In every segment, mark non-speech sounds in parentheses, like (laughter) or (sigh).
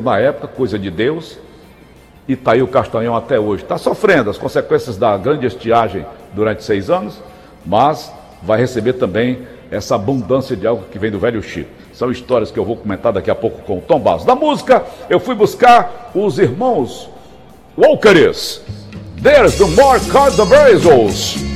na época, coisa de Deus, e está aí o Castanhão até hoje. Está sofrendo as consequências da grande estiagem durante seis anos, mas vai receber também essa abundância de algo que vem do velho Chico. São histórias que eu vou comentar daqui a pouco com o Tom Barros. Da música, eu fui buscar os irmãos Walkeres. There's the more Cardamazos. Um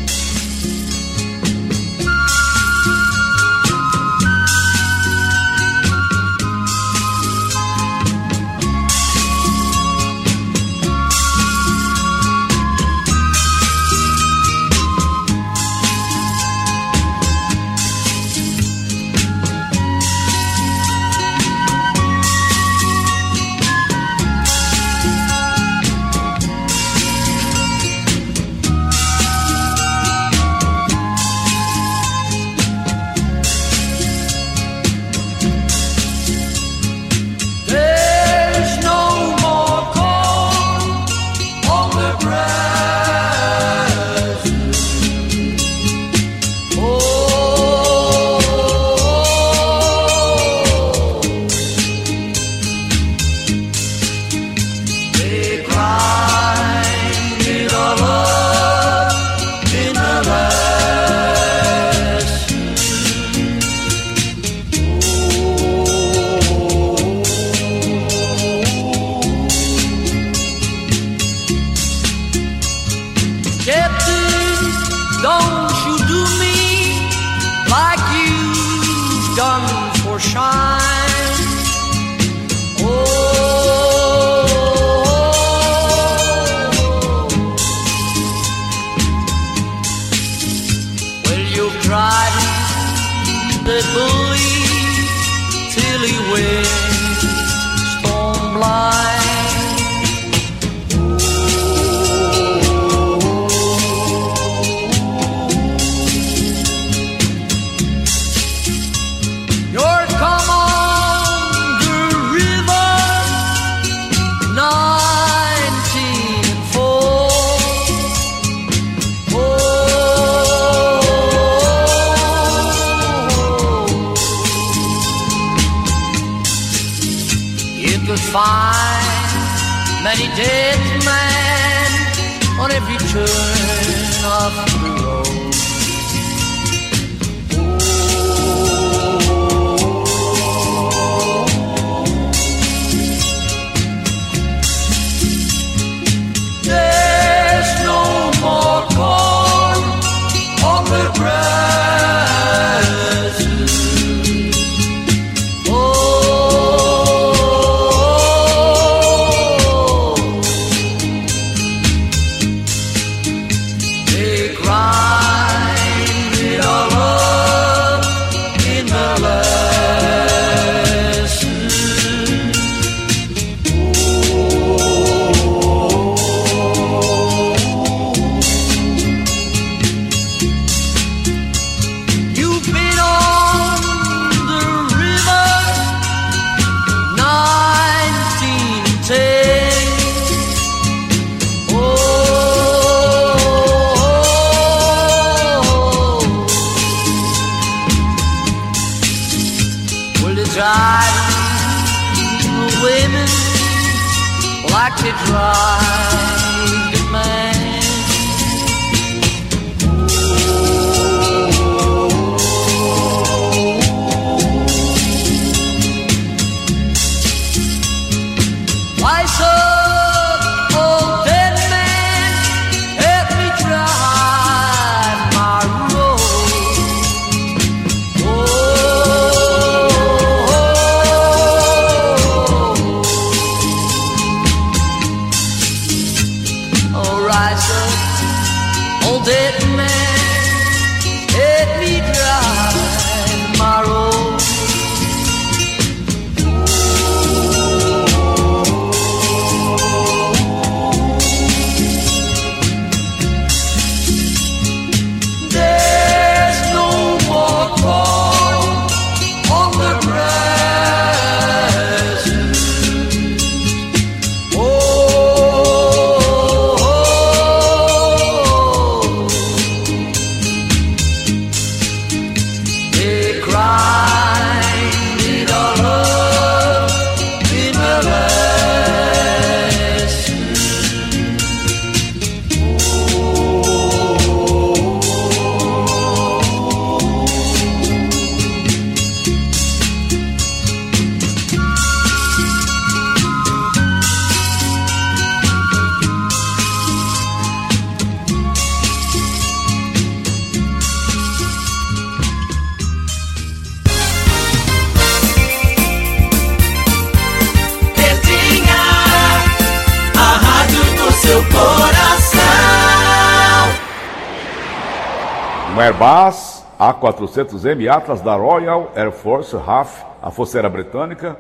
A400M Atlas da Royal Air Force RAF, a Força Aérea Britânica,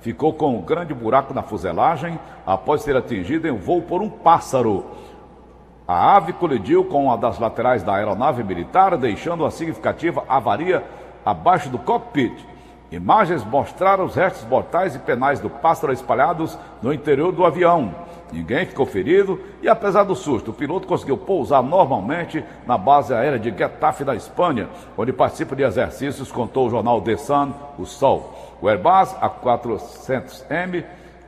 ficou com um grande buraco na fuselagem após ser atingido em voo por um pássaro. A ave colidiu com uma das laterais da aeronave militar, deixando uma significativa avaria abaixo do cockpit. Imagens mostraram os restos mortais e penais do pássaro espalhados no interior do avião. Ninguém ficou ferido e, apesar do susto, o piloto conseguiu pousar normalmente na base aérea de Getafe, na Espanha, onde participa de exercícios, contou o jornal The Sun, o Sol. O Airbus A400M,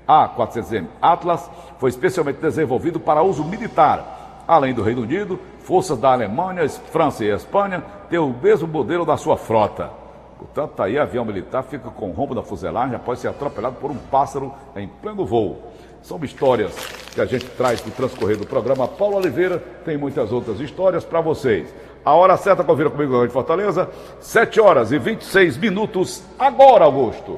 A400M Atlas, foi especialmente desenvolvido para uso militar. Além do Reino Unido, forças da Alemanha, França e Espanha têm o mesmo modelo da sua frota. Portanto, aí avião militar fica com rombo da fuselagem após ser atropelado por um pássaro em pleno voo. São histórias que a gente traz no transcorrer do programa. Paulo Oliveira tem muitas outras histórias para vocês. A hora certa, confira comigo de Fortaleza, 7 horas e 26 minutos, agora, Augusto.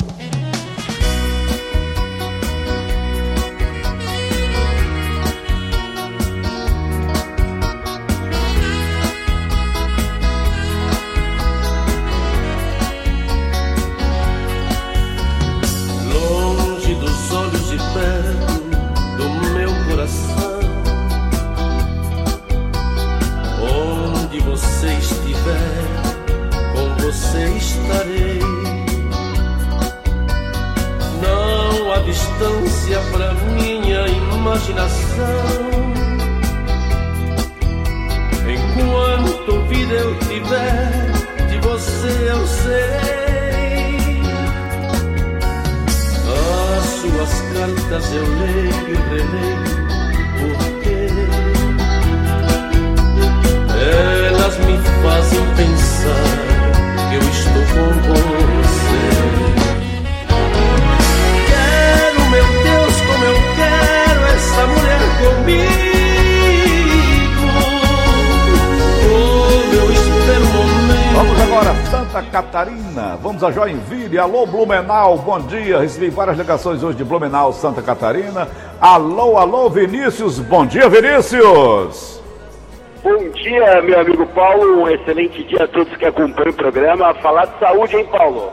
Dia. Recebi várias ligações hoje de Blumenau, Santa Catarina. Alô, alô, Vinícius. Bom dia, Vinícius. Bom dia, meu amigo Paulo. Um excelente dia a todos que acompanham o programa. Falar de saúde, hein, Paulo?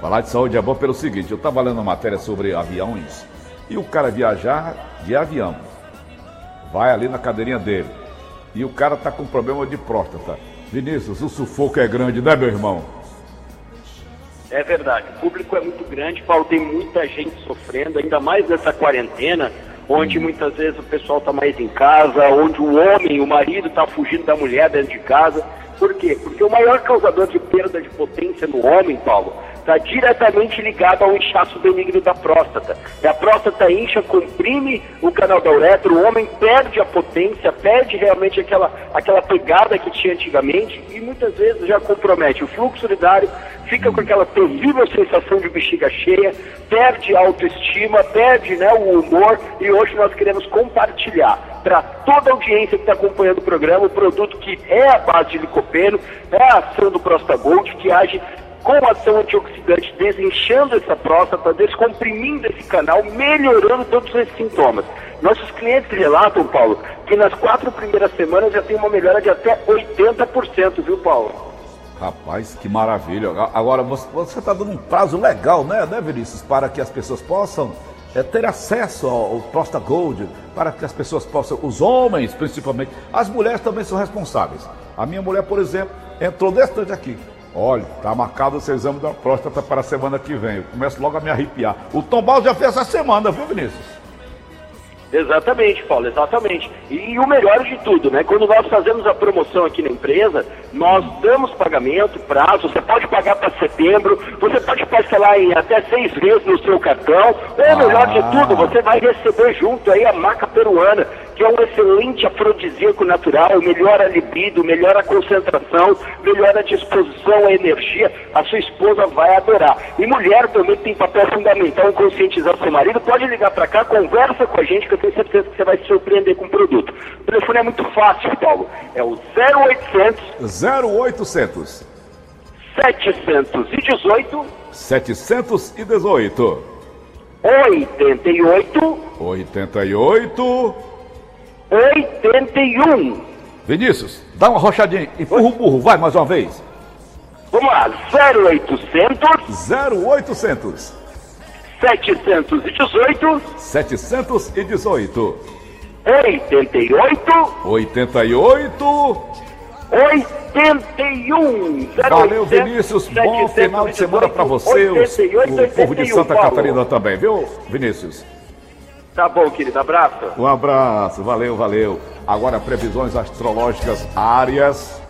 Falar de saúde é bom pelo seguinte: eu estava lendo uma matéria sobre aviões e o cara viajar de avião vai ali na cadeirinha dele e o cara está com problema de próstata. Vinícius, o sufoco é grande, né, meu irmão? É verdade. O público é muito grande, Paulo, tem muita gente sofrendo, ainda mais nessa quarentena, onde muitas vezes o pessoal está mais em casa, onde o homem, o marido está fugindo da mulher dentro de casa. Por quê? Porque o maior causador de perda de potência no homem, Paulo, está diretamente ligado ao inchaço benigno da próstata. E a próstata incha, comprime o canal da uretra, o homem perde a potência, perde realmente aquela, aquela pegada que tinha antigamente e muitas vezes já compromete o fluxo urinário, fica com aquela terrível sensação de bexiga cheia, perde a autoestima, perde né, o humor e hoje nós queremos compartilhar para toda a audiência que está acompanhando o programa o produto que é a base de licopeno, é a ação do Prostagold, que age com ação antioxidante, desinchando essa próstata, descomprimindo esse canal, melhorando todos esses sintomas. Nossos clientes relatam, Paulo, que nas quatro primeiras semanas já tem uma melhora de até 80%, viu, Paulo? Rapaz, que maravilha. Agora, você está dando um prazo legal, né, né, Vinícius, para que as pessoas possam é, ter acesso ao, Prosta Gold, para que as pessoas possam, os homens principalmente, as mulheres também são responsáveis. A minha mulher, por exemplo, entrou tanto aqui, Olha, está marcado o seu exame da próstata para a semana que vem. Eu começo logo a me arrepiar. O Tom Bal já fez essa semana, viu, Vinícius? Exatamente, Paulo, exatamente. E, o melhor de tudo, né? Quando nós fazemos a promoção aqui na empresa, nós damos pagamento, prazo, você pode pagar para setembro, você pode parcelar em até seis vezes no seu cartão, ou ah. melhor de tudo, você vai receber junto aí a maca peruana, que é um excelente afrodisíaco natural, melhora a libido, melhora a concentração, melhora a disposição, a energia, a sua esposa vai adorar. E mulher também tem papel fundamental em conscientizar seu marido, pode ligar para cá, conversa com a gente, que eu tenho certeza que você vai se surpreender com o produto. O telefone é muito fácil, Paulo, é o 0800... 0800... 718... 718... 88 88 81 Vinícius, dá uma rochadinha. Empurra o burro, vai mais uma vez. Vamos lá, 0800 0800 718 718 88 88 81 Valeu, Vinícius. Bom final de semana para você, 88, o, o povo de Santa Paulo. Catarina também, viu, Vinícius? Tá bom, querido. Abraço. Um abraço. Valeu, valeu. Agora, previsões astrológicas áreas.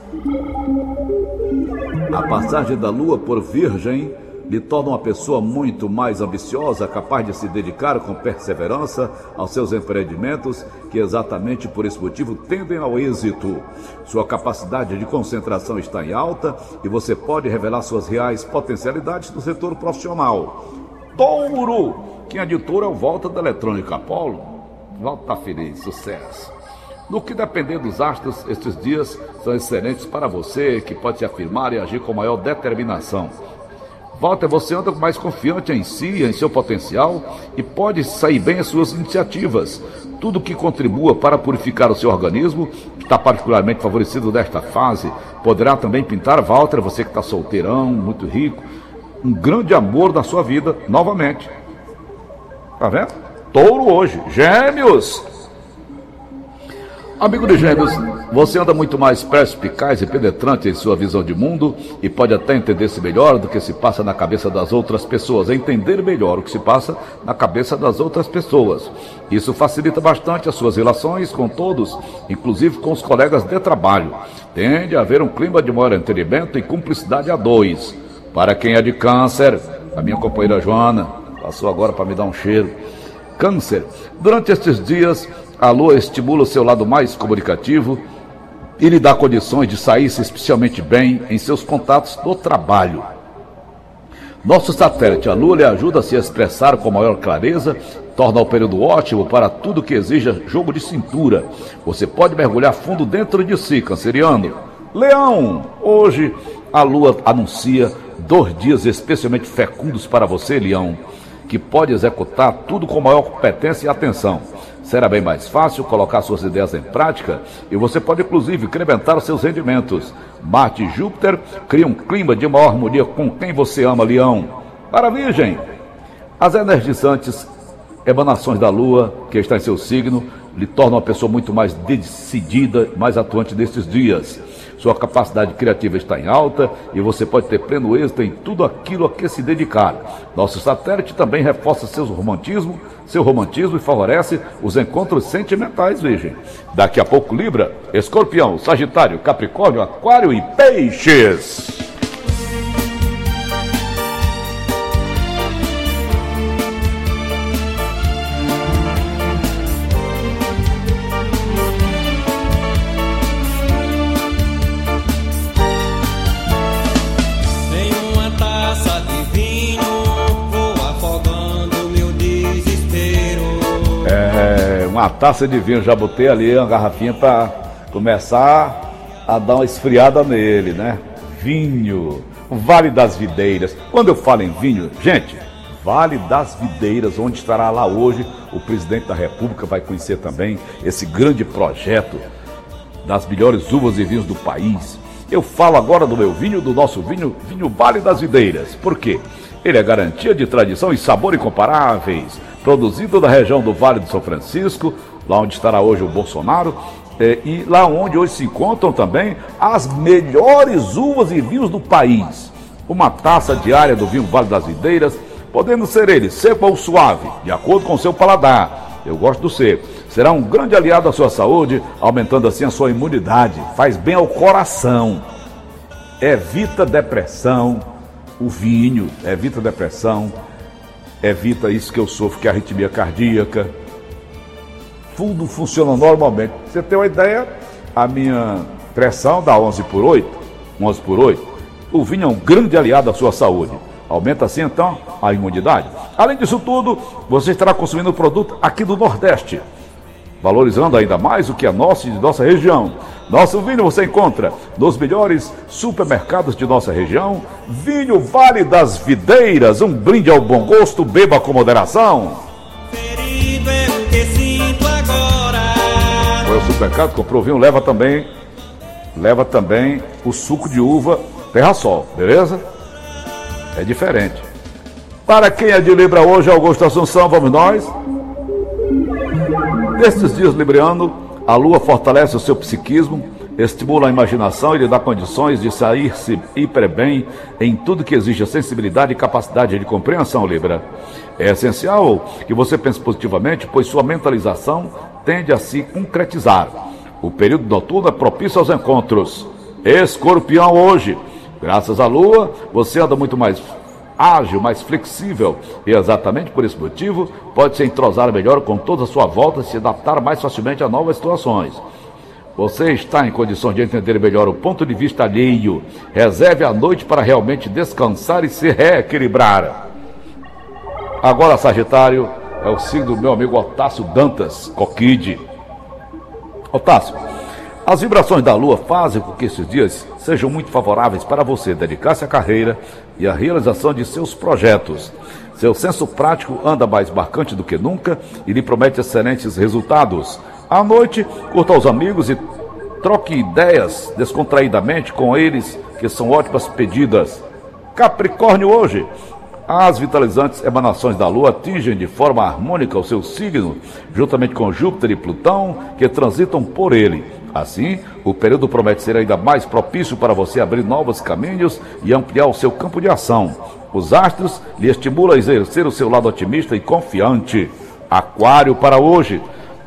A passagem da Lua por Virgem lhe torna uma pessoa muito mais ambiciosa, capaz de se dedicar com perseverança aos seus empreendimentos, que exatamente por esse motivo tendem ao êxito. Sua capacidade de concentração está em alta e você pode revelar suas reais potencialidades no setor profissional. Touro! Quem é de touro é o Volta da Eletrônica. Paulo, volta feliz, sucesso. No que depender dos astros, estes dias são excelentes para você, que pode se afirmar e agir com maior determinação. Walter, você anda mais confiante em si, em seu potencial e pode sair bem as suas iniciativas. Tudo que contribua para purificar o seu organismo, que está particularmente favorecido nesta fase, poderá também pintar, Walter, você que está solteirão, muito rico, um grande amor na sua vida novamente. Tá vendo? Touro hoje. Gêmeos! Amigo de Gêmeos, você anda muito mais perspicaz e penetrante em sua visão de mundo e pode até entender-se melhor do que se passa na cabeça das outras pessoas, entender melhor o que se passa na cabeça das outras pessoas. Isso facilita bastante as suas relações com todos, inclusive com os colegas de trabalho. Tende a haver um clima de maior entendimento e cumplicidade a dois. Para quem é de câncer, a minha companheira Joana passou agora para me dar um cheiro. Câncer, durante estes dias a lua estimula o seu lado mais comunicativo e lhe dá condições de sair-se especialmente bem em seus contatos do trabalho. Nosso satélite, a Lua, lhe ajuda a se expressar com maior clareza, torna o período ótimo para tudo que exija jogo de cintura. Você pode mergulhar fundo dentro de si, canceriano. Leão, hoje a Lua anuncia dois dias especialmente fecundos para você, Leão, que pode executar tudo com maior competência e atenção. Será bem mais fácil colocar suas ideias em prática e você pode inclusive incrementar seus rendimentos. Marte e Júpiter criam um clima de maior harmonia com quem você ama, Leão. Para a Virgem, as energizantes emanações da Lua, que está em seu signo, lhe tornam uma pessoa muito mais decidida, mais atuante nestes dias. Sua capacidade criativa está em alta e você pode ter pleno êxito em tudo aquilo a que se dedicar. Nosso satélite também reforça seu romantismo, seu romantismo e favorece os encontros sentimentais, virgem. Daqui a pouco Libra, Escorpião, Sagitário, Capricórnio, Aquário e Peixes. Uma taça de vinho, já botei ali uma garrafinha para começar a dar uma esfriada nele, né? Vinho, Vale das Videiras. Quando eu falo em vinho, gente, Vale das Videiras, onde estará lá hoje o presidente da República vai conhecer também esse grande projeto das melhores uvas e vinhos do país. Eu falo agora do meu vinho, do nosso vinho, vinho Vale das Videiras. Por quê? Ele é garantia de tradição e sabor incomparáveis produzido da região do Vale do São Francisco, lá onde estará hoje o Bolsonaro, é, e lá onde hoje se encontram também as melhores uvas e vinhos do país. Uma taça diária do vinho Vale das Videiras, podendo ser ele seco ou suave, de acordo com seu paladar. Eu gosto do seco. Será um grande aliado à sua saúde, aumentando assim a sua imunidade. Faz bem ao coração. Evita depressão. O vinho evita depressão, evita isso que eu sofro, que é arritmia cardíaca. Tudo funciona normalmente. Você tem uma ideia? A minha pressão dá 11 por 8, 11 por 8. O vinho é um grande aliado à sua saúde. Aumenta assim então a imunidade. Além disso tudo, você estará consumindo o produto aqui do Nordeste valorizando ainda mais o que é nosso e de nossa região. Nosso vinho você encontra nos melhores supermercados de nossa região. Vinho Vale das Videiras, um brinde ao bom gosto, beba com moderação. Foi ao supermercado, comprou vinho, leva também leva também o suco de uva Terra Sol, beleza? É diferente. Para quem é de Libra hoje, Augusto Assunção, vamos nós. Nestes dias libriano, a lua fortalece o seu psiquismo, estimula a imaginação e lhe dá condições de sair-se hiper bem em tudo que exige sensibilidade e capacidade de compreensão, Libra. É essencial que você pense positivamente, pois sua mentalização tende a se concretizar. O período noturno é propício aos encontros. Escorpião hoje. Graças à lua, você anda muito mais ágil, mais flexível e exatamente por esse motivo pode se entrosar melhor com toda a sua volta e se adaptar mais facilmente a novas situações. Você está em condições de entender melhor o ponto de vista alheio. Reserve a noite para realmente descansar e se reequilibrar. Agora, Sagitário, é o signo do meu amigo Otácio Dantas, Coquide. Otácio, as vibrações da Lua fazem com que esses dias sejam muito favoráveis para você dedicar-se à carreira e à realização de seus projetos. Seu senso prático anda mais marcante do que nunca e lhe promete excelentes resultados. À noite, curta os amigos e troque ideias descontraídamente com eles, que são ótimas pedidas. Capricórnio hoje. As vitalizantes emanações da Lua atingem de forma harmônica o seu signo, juntamente com Júpiter e Plutão, que transitam por ele. Assim, o período promete ser ainda mais propício para você abrir novos caminhos e ampliar o seu campo de ação. Os astros lhe estimulam a exercer o seu lado otimista e confiante. Aquário para hoje.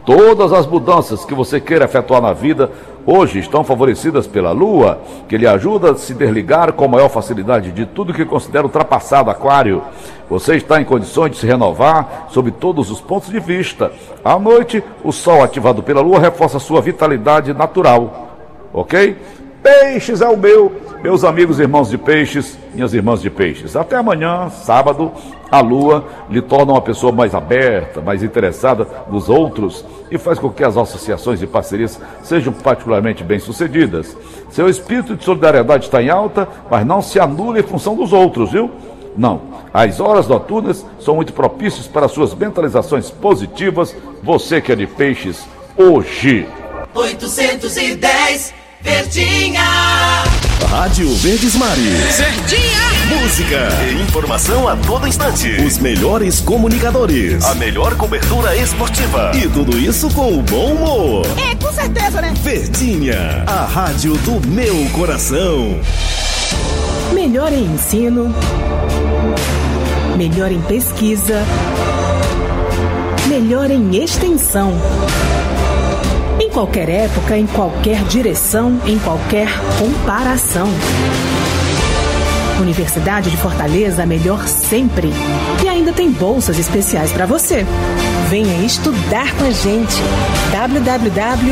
Todas as mudanças que você queira efetuar na vida hoje estão favorecidas pela Lua, que lhe ajuda a se desligar com maior facilidade de tudo que considera ultrapassado, Aquário. Você está em condições de se renovar sob todos os pontos de vista. À noite, o Sol ativado pela Lua reforça sua vitalidade natural. Ok? Peixes é o meu, meus amigos irmãos de peixes, minhas irmãs de peixes. Até amanhã, sábado, a lua lhe torna uma pessoa mais aberta, mais interessada nos outros e faz com que as associações e parcerias sejam particularmente bem-sucedidas. Seu espírito de solidariedade está em alta, mas não se anula em função dos outros, viu? Não. As horas noturnas são muito propícias para suas mentalizações positivas. Você que é de peixes, hoje. 810 Verdinha. Rádio Verdes Mares. Verdinha. Música e informação a todo instante. Os melhores comunicadores. A melhor cobertura esportiva. E tudo isso com o bom humor. É, com certeza, né? Verdinha, a rádio do meu coração. Melhor em ensino. Melhor em pesquisa. Melhor em extensão qualquer época, em qualquer direção, em qualquer comparação. Universidade de Fortaleza, melhor sempre. E ainda tem bolsas especiais para você. Venha estudar com a gente. www.unifor.br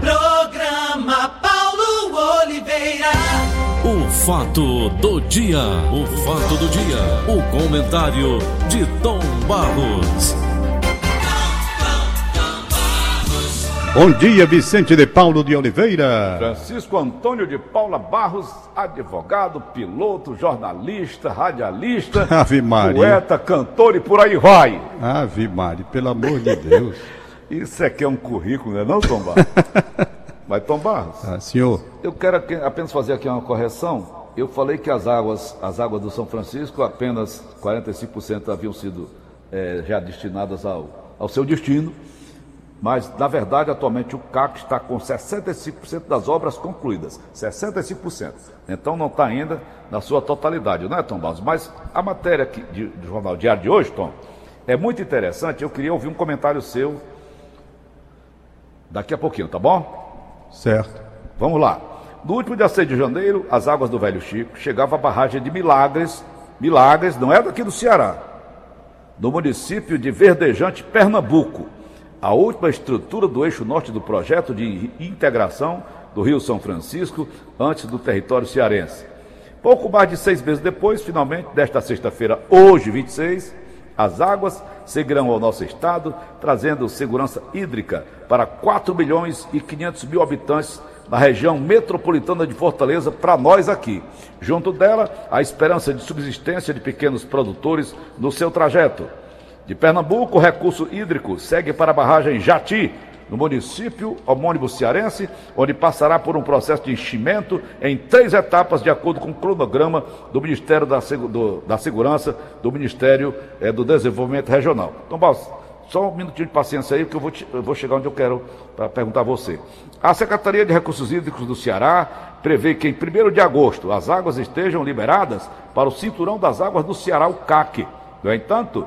Programa Paulo Oliveira. O fato do dia. O fato do dia. O comentário de Tom Barros. Bom dia, Vicente de Paulo de Oliveira. Francisco Antônio de Paula Barros, advogado, piloto, jornalista, radialista, (laughs) Ave Maria. poeta, cantor e por aí vai. Ave Maria, pelo amor de Deus. (laughs) Isso aqui é um currículo, não é não, Tom Barros? (laughs) Mas, Tom Barros, Ah, senhor, eu quero apenas fazer aqui uma correção. Eu falei que as águas, as águas do São Francisco, apenas 45% haviam sido eh, já destinadas ao, ao seu destino. Mas, na verdade, atualmente o CAC está com 65% das obras concluídas. 65%. Então não está ainda na sua totalidade, não é, Tom Barros? Mas a matéria de- do Jornal Diário de hoje, Tom, é muito interessante. Eu queria ouvir um comentário seu daqui a pouquinho, tá bom? certo. Vamos lá. No último dia 6 de janeiro, as águas do Velho Chico chegavam à barragem de Milagres. Milagres não é daqui do Ceará. No município de Verdejante, Pernambuco. A última estrutura do eixo norte do projeto de integração do Rio São Francisco antes do território cearense. Pouco mais de seis meses depois, finalmente, desta sexta-feira, hoje, 26, as águas seguirão ao nosso estado, trazendo segurança hídrica para 4 milhões e 500 mil habitantes na região metropolitana de Fortaleza, para nós aqui. Junto dela, a esperança de subsistência de pequenos produtores no seu trajeto. De Pernambuco, recurso hídrico segue para a barragem Jati, no município homônimo cearense, onde passará por um processo de enchimento em três etapas, de acordo com o cronograma do Ministério da, Segu- do- da Segurança, do Ministério eh, do Desenvolvimento Regional. Então, Balsa, só um minutinho de paciência aí, que eu vou, te- eu vou chegar onde eu quero para perguntar a você. A Secretaria de Recursos Hídricos do Ceará prevê que em 1 de agosto as águas estejam liberadas para o cinturão das águas do Ceará, o CAC. No entanto,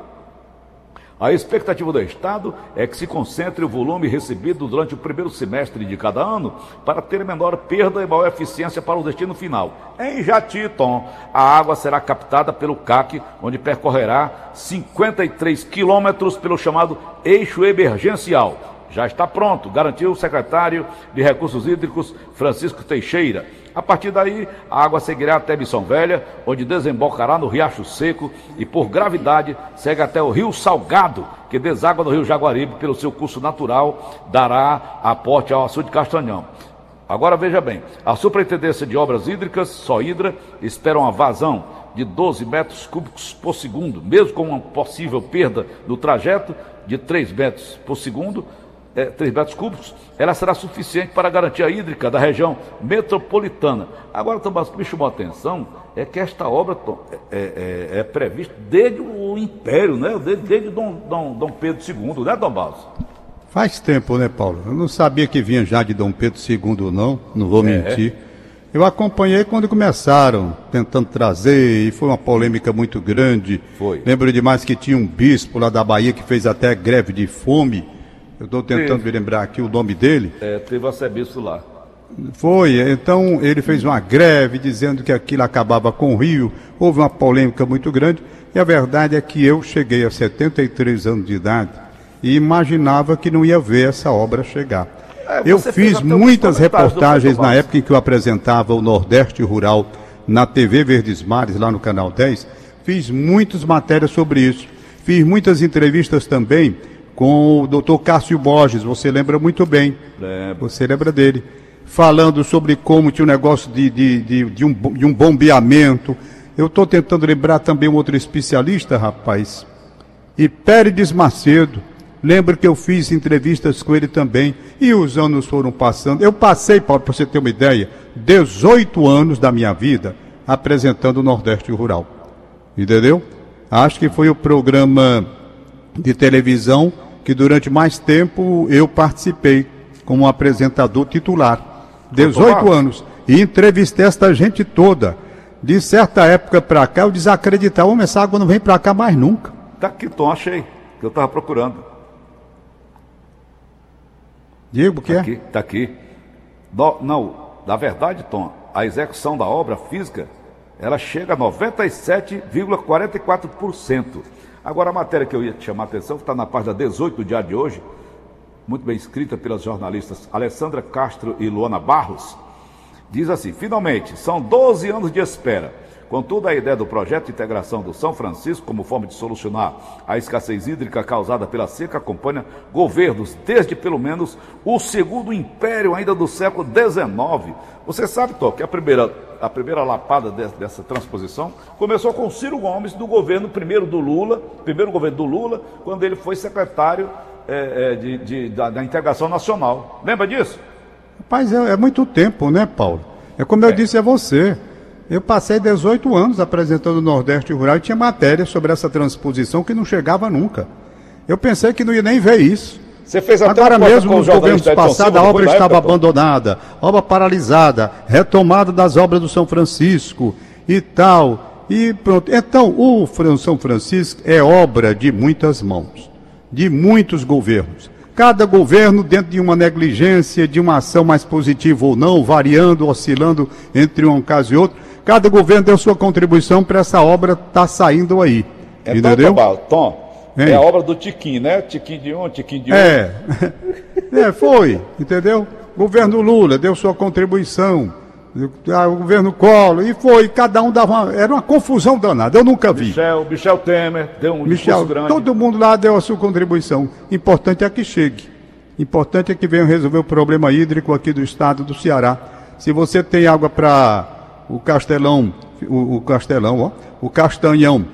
a expectativa do Estado é que se concentre o volume recebido durante o primeiro semestre de cada ano para ter menor perda e maior eficiência para o destino final. Em Jatiton, a água será captada pelo CAC, onde percorrerá 53 quilômetros pelo chamado eixo emergencial. Já está pronto, garantiu o secretário de Recursos Hídricos, Francisco Teixeira. A partir daí, a água seguirá até Missão Velha, onde desembocará no Riacho Seco e, por gravidade, segue até o Rio Salgado, que deságua no Rio Jaguaribe pelo seu curso natural, dará aporte ao açude de Castanhão. Agora veja bem, a Superintendência de Obras Hídricas, Sohidra, espera uma vazão de 12 metros cúbicos por segundo, mesmo com uma possível perda no trajeto de 3 metros por segundo, é, 3 metros cúbicos, ela será suficiente para a garantia hídrica da região metropolitana. Agora, Tomás, o que me chamou a atenção é que esta obra Tom, é, é- é prevista desde o Império, né? desde, desde Dom, Dom, Dom Pedro II, né, Basso? Faz tempo, né, Paulo? Eu não sabia que vinha já de Dom Pedro II, não, não vou mentir. Eu acompanhei quando começaram, tentando trazer, e foi uma polêmica muito grande. Foi. Lembro demais que tinha um bispo lá da Bahia que fez até greve de fome. Eu estou tentando Teve. me lembrar aqui o nome dele. É, teve arcebispo lá. Foi, então ele fez uma greve dizendo que aquilo acabava com o Rio. Houve uma polêmica muito grande. E a verdade é que eu cheguei a 73 anos de idade e imaginava que não ia ver essa obra chegar. É, eu fiz muitas reportagens na época em que eu apresentava o Nordeste Rural na TV Verdes Mares, lá no Canal 10. Fiz muitas matérias sobre isso. Fiz muitas entrevistas também com o Dr. Cássio Borges, você lembra muito bem. Lembro. Você lembra dele? Falando sobre como tinha um negócio de, de, de, de um, de um bombeamento. Eu estou tentando lembrar também um outro especialista, rapaz. E Pérez Macedo. Lembro que eu fiz entrevistas com ele também. E os anos foram passando. Eu passei, Paulo, para você ter uma ideia, 18 anos da minha vida apresentando o Nordeste Rural. Entendeu? Acho que foi o programa de televisão que durante mais tempo eu participei como apresentador titular. 18 Marcos. anos. E entrevistei esta gente toda. De certa época para cá, eu desacreditava, "Homem, essa água não vem para cá mais nunca. Tá aqui, Tom, achei, que eu estava procurando. Digo, o que Tá é? aqui, tá aqui. No- não, na verdade, Tom, a execução da obra física, ela chega a 97,44%. Agora, a matéria que eu ia te chamar a atenção, que está na página 18 do diário de hoje, muito bem escrita pelas jornalistas Alessandra Castro e Luana Barros, diz assim: finalmente, são 12 anos de espera. Contudo, a ideia do projeto de integração do São Francisco como forma de solucionar a escassez hídrica causada pela seca acompanha governos desde pelo menos o segundo império ainda do século XIX. Você sabe, Tó, que a primeira, a primeira lapada de- dessa transposição começou com Ciro Gomes do governo primeiro do Lula, primeiro governo do Lula, quando ele foi secretário eh, eh, de- de- da, da integração nacional. Lembra disso? Rapaz, é, é muito tempo, né, Paulo? É como eu disse a você. Eu passei 18 anos apresentando o Nordeste Rural e tinha matéria sobre essa transposição que não chegava nunca. Eu pensei que não ia nem ver isso. Você fez até Agora mesmo, nos governos passados, a obra estava época, abandonada, obra paralisada, retomada das obras do São Francisco e tal. E pronto. Então, o São Francisco é obra de muitas mãos, de muitos governos. Cada governo, dentro de uma negligência, de uma ação mais positiva ou não, variando, oscilando entre um caso e outro, cada governo deu sua contribuição para essa obra estar saindo aí. Então, entendeu? Tom, Tom, é a obra do Tiquinho, né? Tiquinho de um, Tiquinho de É. (laughs) é, foi, entendeu? Governo Lula deu sua contribuição, ah, o governo Collor, e foi, cada um dava uma, era uma confusão danada, eu nunca vi. Michel, Michel Temer deu um Michel, discurso grande. todo mundo lá deu a sua contribuição. Importante é que chegue. Importante é que venham resolver o problema hídrico aqui do estado do Ceará. Se você tem água para o Castelão, o, o Castelão, ó, o Castanhão,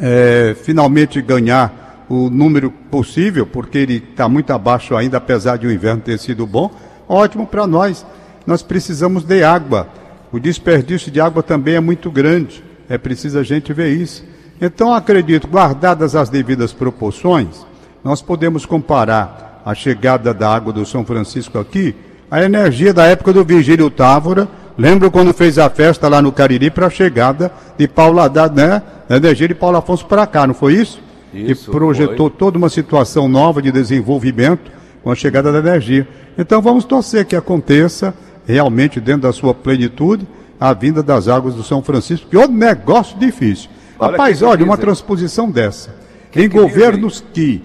é, finalmente ganhar o número possível, porque ele está muito abaixo ainda, apesar de o inverno ter sido bom, ótimo para nós. Nós precisamos de água. O desperdício de água também é muito grande. É preciso a gente ver isso. Então, acredito, guardadas as devidas proporções, nós podemos comparar a chegada da água do São Francisco aqui à energia da época do Virgílio Távora. Lembro quando fez a festa lá no Cariri para a chegada de Haddad, né? A energia de Paulo Afonso para cá, não foi isso? Isso, que projetou foi. toda uma situação nova de desenvolvimento com a chegada da energia. Então vamos torcer que aconteça realmente dentro da sua plenitude a vinda das águas do São Francisco, que é um negócio difícil. Olha Rapaz, olha, uma transposição dessa. Que em que governos que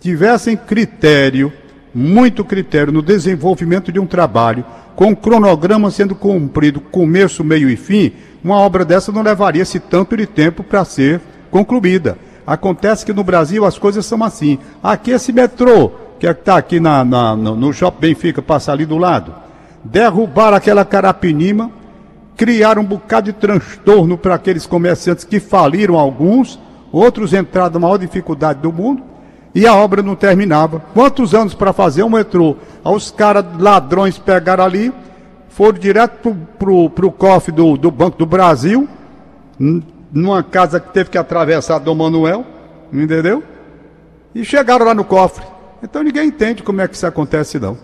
tivessem critério, muito critério no desenvolvimento de um trabalho, com o cronograma sendo cumprido, começo, meio e fim, uma obra dessa não levaria esse tanto de tempo para ser concluída. Acontece que no Brasil as coisas são assim. Aqui esse metrô, que está aqui na, na- no, no Shopping Benfica, passa ali do lado, derrubaram aquela carapinima, criaram um bocado de transtorno para aqueles comerciantes que faliram alguns, outros entraram na maior dificuldade do mundo, e a obra não terminava. Quantos anos para fazer um metrô? Aí os caras ladrões pegaram ali, foram direto pro, pro cofre do, do Banco do Brasil, numa casa que teve que atravessar Dom Manuel, entendeu? E chegaram lá no cofre. Então ninguém entende como é que isso acontece, não.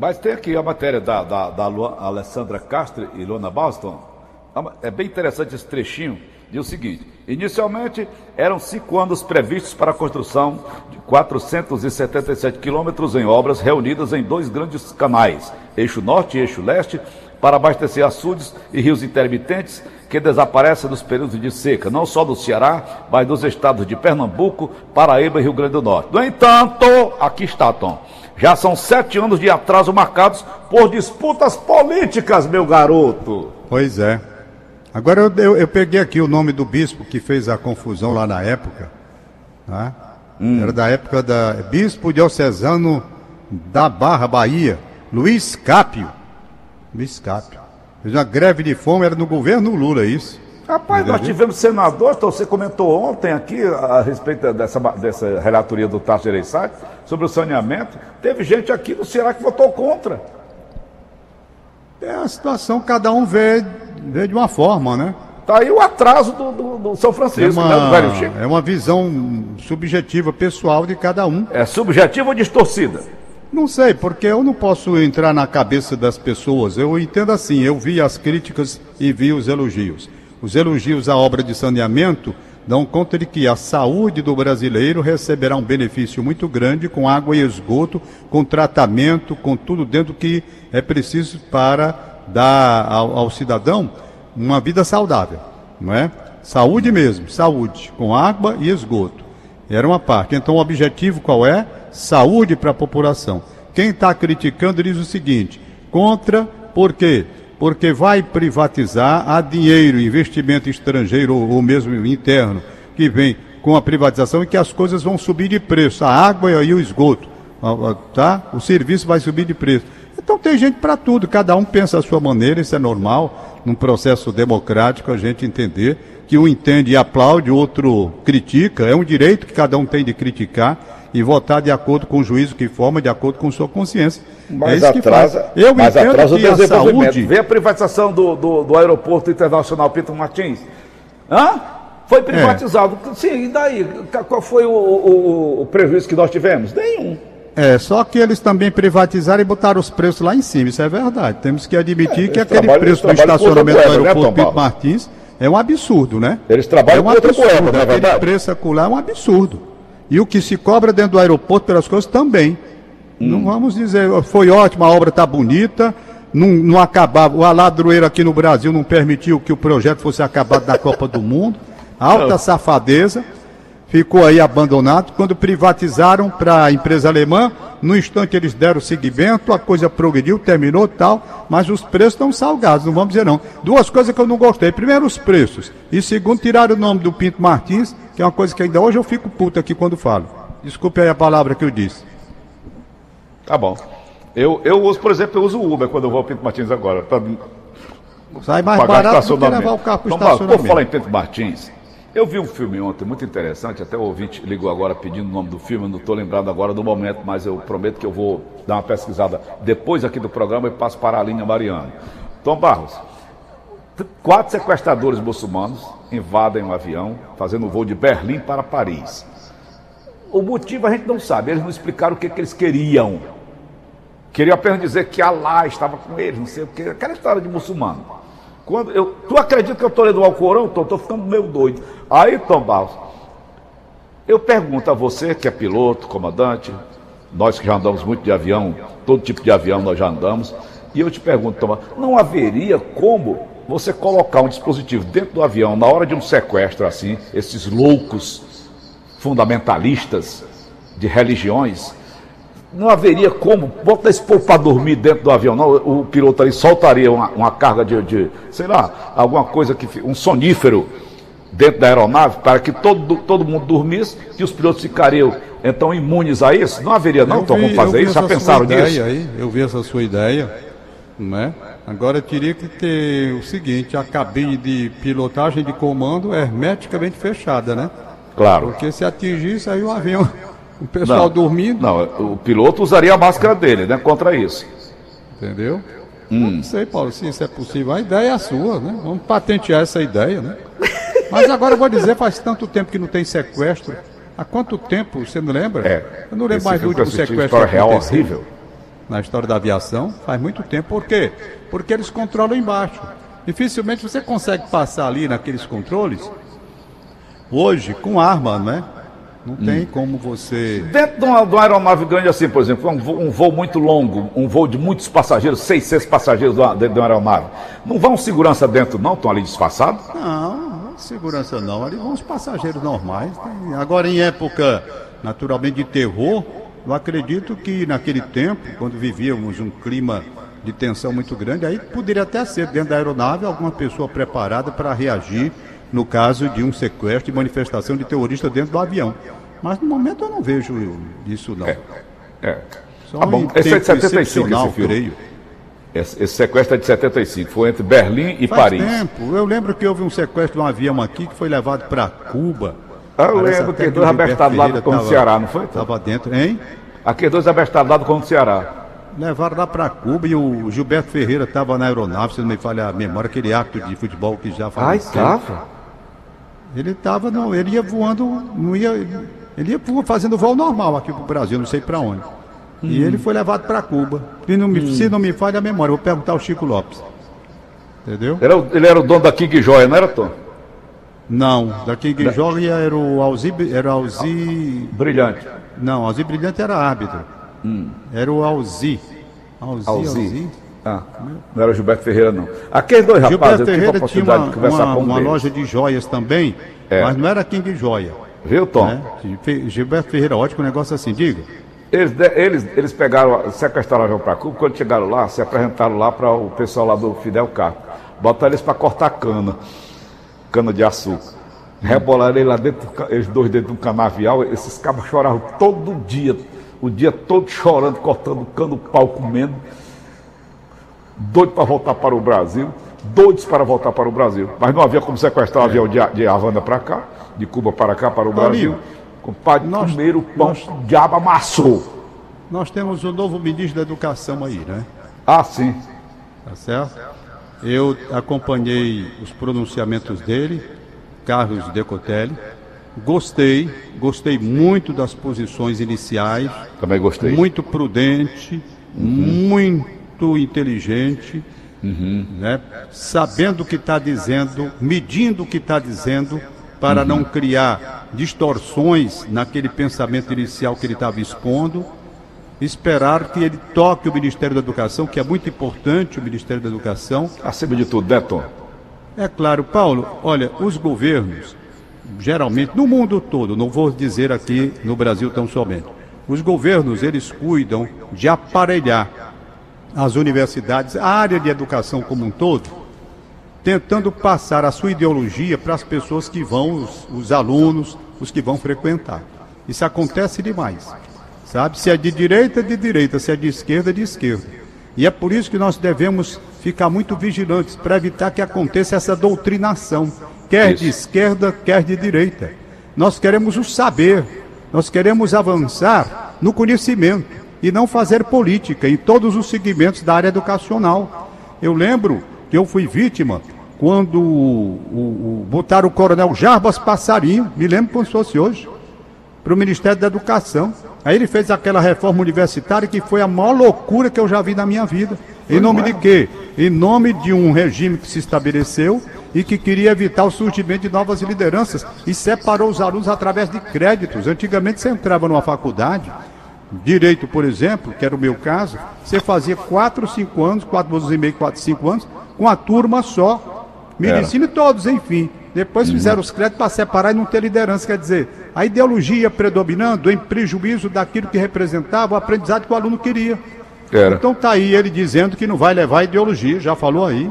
Mas tem aqui a matéria da, da, da Alessandra Castro e Luana Boston. É bem interessante esse trechinho. Diz o seguinte: inicialmente eram cinco anos previstos para a construção de 477 quilômetros em obras reunidas em dois grandes canais, eixo norte e eixo leste, para abastecer açudes e rios intermitentes que desaparecem nos períodos de seca, não só do Ceará, mas dos estados de Pernambuco, Paraíba e Rio Grande do Norte. No entanto, aqui está, Tom. Já são sete anos de atraso marcados por disputas políticas, meu garoto. Pois é. Agora eu, eu- eu peguei aqui o nome do bispo que fez a confusão lá na época. tá? Era da época da bispo diocesano da Barra, Bahia, Luiz Cápio. Luiz Cápio. Fez uma greve de fome, era no governo Lula isso. Rapaz, nós tivemos senadores, então você comentou ontem aqui a respeito dessa, dessa relatoria do Tasso Gereissati sobre o saneamento. Teve gente aqui no Ceará que votou contra. É a situação, cada um vê, vê de uma forma, né? Tá aí o atraso do, do- do São É Francisco, né, do velho Chico. uma, é uma visão subjetiva, pessoal de cada um. É subjetivo ou distorcida? Não sei, porque eu não posso entrar na cabeça das pessoas. Eu entendo assim, eu vi as críticas e vi os elogios. Os elogios à obra de saneamento dão conta de que a saúde do brasileiro receberá um benefício muito grande com água e esgoto, com tratamento, com tudo dentro que é preciso para dar ao, ao cidadão uma vida saudável, não é? Saúde mesmo, saúde, com água e esgoto. Era uma parte. Então, o objetivo qual é? Saúde para a população. Quem está criticando diz o seguinte: contra, por quê? Porque vai privatizar, há dinheiro, investimento estrangeiro ou, mesmo interno, que vem com a privatização e que as coisas vão subir de preço, a água e o esgoto, tá? O serviço vai subir de preço. Então tem gente para tudo, cada um pensa a sua maneira, isso é normal, num processo democrático a gente entender que um entende e aplaude, o outro critica, é um direito que cada um tem de criticar e votar de acordo com o juízo que forma, de acordo com sua consciência. é isso que faz. Eu mas entendo atrasa o que a desenvolvimento. saúde... Vê a privatização do, do, do aeroporto internacional Pinto Martins. Hã? Foi privatizado. Sim, e daí? Qual foi o, o- o prejuízo que nós tivemos? Nenhum. É, só que eles também privatizaram e botaram os preços lá em cima, isso é verdade. Temos que admitir que eles aquele trabalham- preço do estacionamento do outra moeda, né, aeroporto Tom Pinto? Martins é um absurdo, né? Eles trabalham é um com outra absurdo, moeda, não é aquele preço acolá é um absurdo. E o que se cobra dentro do aeroporto pelas coisas também. Hum. Não vamos dizer, foi ótimo, a obra está bonita, não, não acabava, o aladroeiro aqui no Brasil não permitiu que o projeto fosse acabado na Copa do Mundo, alta safadeza, ficou aí abandonado. Quando privatizaram para a empresa alemã, no instante eles deram seguimento, a coisa progrediu, terminou tal, mas os preços estão salgados, não vamos dizer não. Duas coisas que eu não gostei. Primeiro, os preços. E segundo, tiraram o nome do Pinto Martins, que é uma coisa que ainda hoje eu fico puto aqui quando falo. Desculpe aí a palavra que eu disse. Tá bom. Eu, eu uso, por exemplo, eu uso o Uber quando eu vou ao Pinto Martins agora. Pra Sai mais barato do que estacionamento. levar o carro para o Então, Paulo, por falar em estacionamento. Pinto Martins, Eu vi um filme ontem muito interessante, até o ouvinte ligou agora pedindo o nome do filme, não estou lembrado agora do momento, mas eu prometo que eu vou dar uma pesquisada depois aqui do programa e passo para a linha Mariano. Tom Barros, quatro sequestradores muçulmanos invadem um avião, fazendo um voo de Berlim para Paris. O motivo a gente não sabe, eles não explicaram o que, que eles queriam. Queriam apenas dizer que Allah estava com eles, não sei o que, aquela história de muçulmano. Quando eu, tu acredita que eu estou lendo o Alcorão? Estou, estou ficando meio doido. Aí, Tom Barros, eu pergunto a você que é piloto, comandante, nós que já andamos muito de avião, todo tipo de avião nós já andamos, e eu te pergunto, Tom Barros, não haveria como você colocar um dispositivo dentro do avião na hora de um sequestro assim, esses loucos fundamentalistas de religiões, não haveria como botar esse povo para dormir dentro do avião, não. O piloto ali soltaria uma, uma carga de, de, sei lá, alguma coisa que. um sonífero dentro da aeronave para que todo, todo mundo dormisse e os pilotos ficariam então imunes a isso? Não haveria, não, vi- como fazer isso? Já pensaram nisso? ideia Aí, eu vi essa sua ideia, né? Agora teria que ter o seguinte, a cabine de pilotagem de comando hermeticamente fechada, né? Claro. Porque se atingisse aí o avião, o pessoal Não, dormindo, Não, o piloto usaria a máscara dele, né? Contra isso. entendeu? Hum. Não sei, Paulo, se isso é possível. A ideia é a sua, né? Vamos patentear essa ideia, né? Mas agora eu vou dizer, faz tanto tempo que não tem sequestro. Há quanto tempo, você não lembra? É. Eu não lembro mais do último sequestro história real horrível. na história da aviação. Faz muito tempo. Por quê? Porque eles controlam embaixo. Dificilmente você consegue passar ali naqueles controles. Hoje, com arma, né? Não tem Hum. como você. Dentro de uma, de uma aeronave grande assim, por exemplo, um voo, um voo muito longo, um voo de muitos passageiros, 600 passageiros dentro de uma aeronave, não vão segurança dentro, não? Estão ali disfarçados? Não, não segurança não. Ali vão os passageiros normais. Tem- Agora, em época, naturalmente, de terror, eu acredito que naquele tempo, quando vivíamos um clima de tensão muito grande, aí poderia até ser dentro da aeronave alguma pessoa preparada para reagir no caso de um sequestro e manifestação de terrorista dentro do avião. Mas no momento eu não vejo isso não. É. Só Tá bom, esse é de tempo 75 excepcional, esse filme. creio. Esse, esse sequestro é de 75, foi entre Berlim e Faz Paris. tempo. Eu lembro que houve um sequestro de um avião aqui que foi levado para Cuba. Ah, eu Parece lembro que o dois abertados lá com o Ceará, não foi? Tava dentro, hein? Aqueles dois abestados lá Conto do Ceará. Levaram lá para Cuba e o Gilberto Ferreira estava na aeronave, se não me falha a memória, aquele acto de futebol que já faleceu. Ele estava, não, ele ia voando, não ia, ele ia fazendo voo normal aqui pro Brasil, não sei para onde. E ele foi levado para Cuba. E não me- Se não me falha a memória, vou perguntar ao Chico Lopes. Entendeu? Ele era, o- ele era o dono da King Joia, não era, Tom? Não, daqui que joga era o Alzi, era o Alzi, Brilhante. não, Alzi Brilhante era árbitro. Era o Alzi. Alzi, Alzi. Alzi. Ah, não era o Gilberto Ferreira, não. Aqueles dois rapazes, Gilberto eu tive a Ferreira oportunidade uma, de conversar uma, com um uma deles. loja de joias também, É. mas não era King Joia. Viu, Tom? Né? Gilberto Ferreira, ótimo negócio assim, diga. Eles, de- eles, eles pegaram, sequestraram o avião para Cuba, quando chegaram lá, se apresentaram lá para o pessoal lá do Fidel Castro. Botaram eles para cortar cana, cana de açúcar. Rebolaram ele lá dentro, eles dois dentro de um canavial, esses cabos choravam todo dia, o dia todo chorando, cortando cano, pau comendo, doido para voltar para o Brasil, doidos para voltar para o Brasil. Mas não havia como sequestrar o avião de, A- de Havana para cá, de Cuba para cá, para o Brasil. Compadre, nós- comeram o pão, nós- diabo amassou. Nós temos o novo ministro da Educação aí, né? Ah, sim. Tá certo? Eu acompanhei os pronunciamentos dele, Carlos Decotelli. Gostei, gostei muito das posições iniciais, Também gostei. muito prudente, muito inteligente, né? sabendo o que está dizendo, medindo o que está dizendo, para não criar distorções naquele pensamento inicial que ele estava expondo. Esperar que ele toque o Ministério da Educação, que é muito importante o Ministério da Educação, Acima de tudo, né, Tom? é claro, Paulo, olha, os governos, geralmente, no mundo todo, não vou dizer aqui no Brasil tão somente, os governos, eles cuidam de aparelhar as universidades, a área de educação como um todo, tentando passar a sua ideologia para as pessoas que vão, os, os alunos, os que vão frequentar. Isso acontece demais. Sabe? Se é de direita, de direita, se é de esquerda, de esquerda. E é por isso que nós devemos ficar muito vigilantes para evitar que aconteça essa doutrinação, quer de Isso. esquerda, quer de direita. Nós queremos o saber, nós queremos avançar no conhecimento e não fazer política em todos os segmentos da área educacional. Eu lembro eu fui vítima quando o, o- o- botaram o coronel Jarbas Passarinho, me lembro como se fosse hoje, para o Ministério da Educação. Aí ele fez aquela reforma universitária que foi a maior loucura que eu já vi na minha vida. Em nome de quê? Em nome de um regime que se estabeleceu e que queria evitar o surgimento de novas lideranças e separou os alunos através de créditos. Antigamente você entrava numa faculdade, direito, por exemplo, que era o meu caso, você fazia quatro, cinco anos, quatro anos e meio, quatro, cinco anos, com a turma só. Medicina e todos, enfim. Depois fizeram os créditos para separar e não ter liderança. Quer dizer, a ideologia predominando em prejuízo daquilo que representava o aprendizado que o aluno queria. Era. Então tá aí ele dizendo que não vai levar ideologia, já falou aí,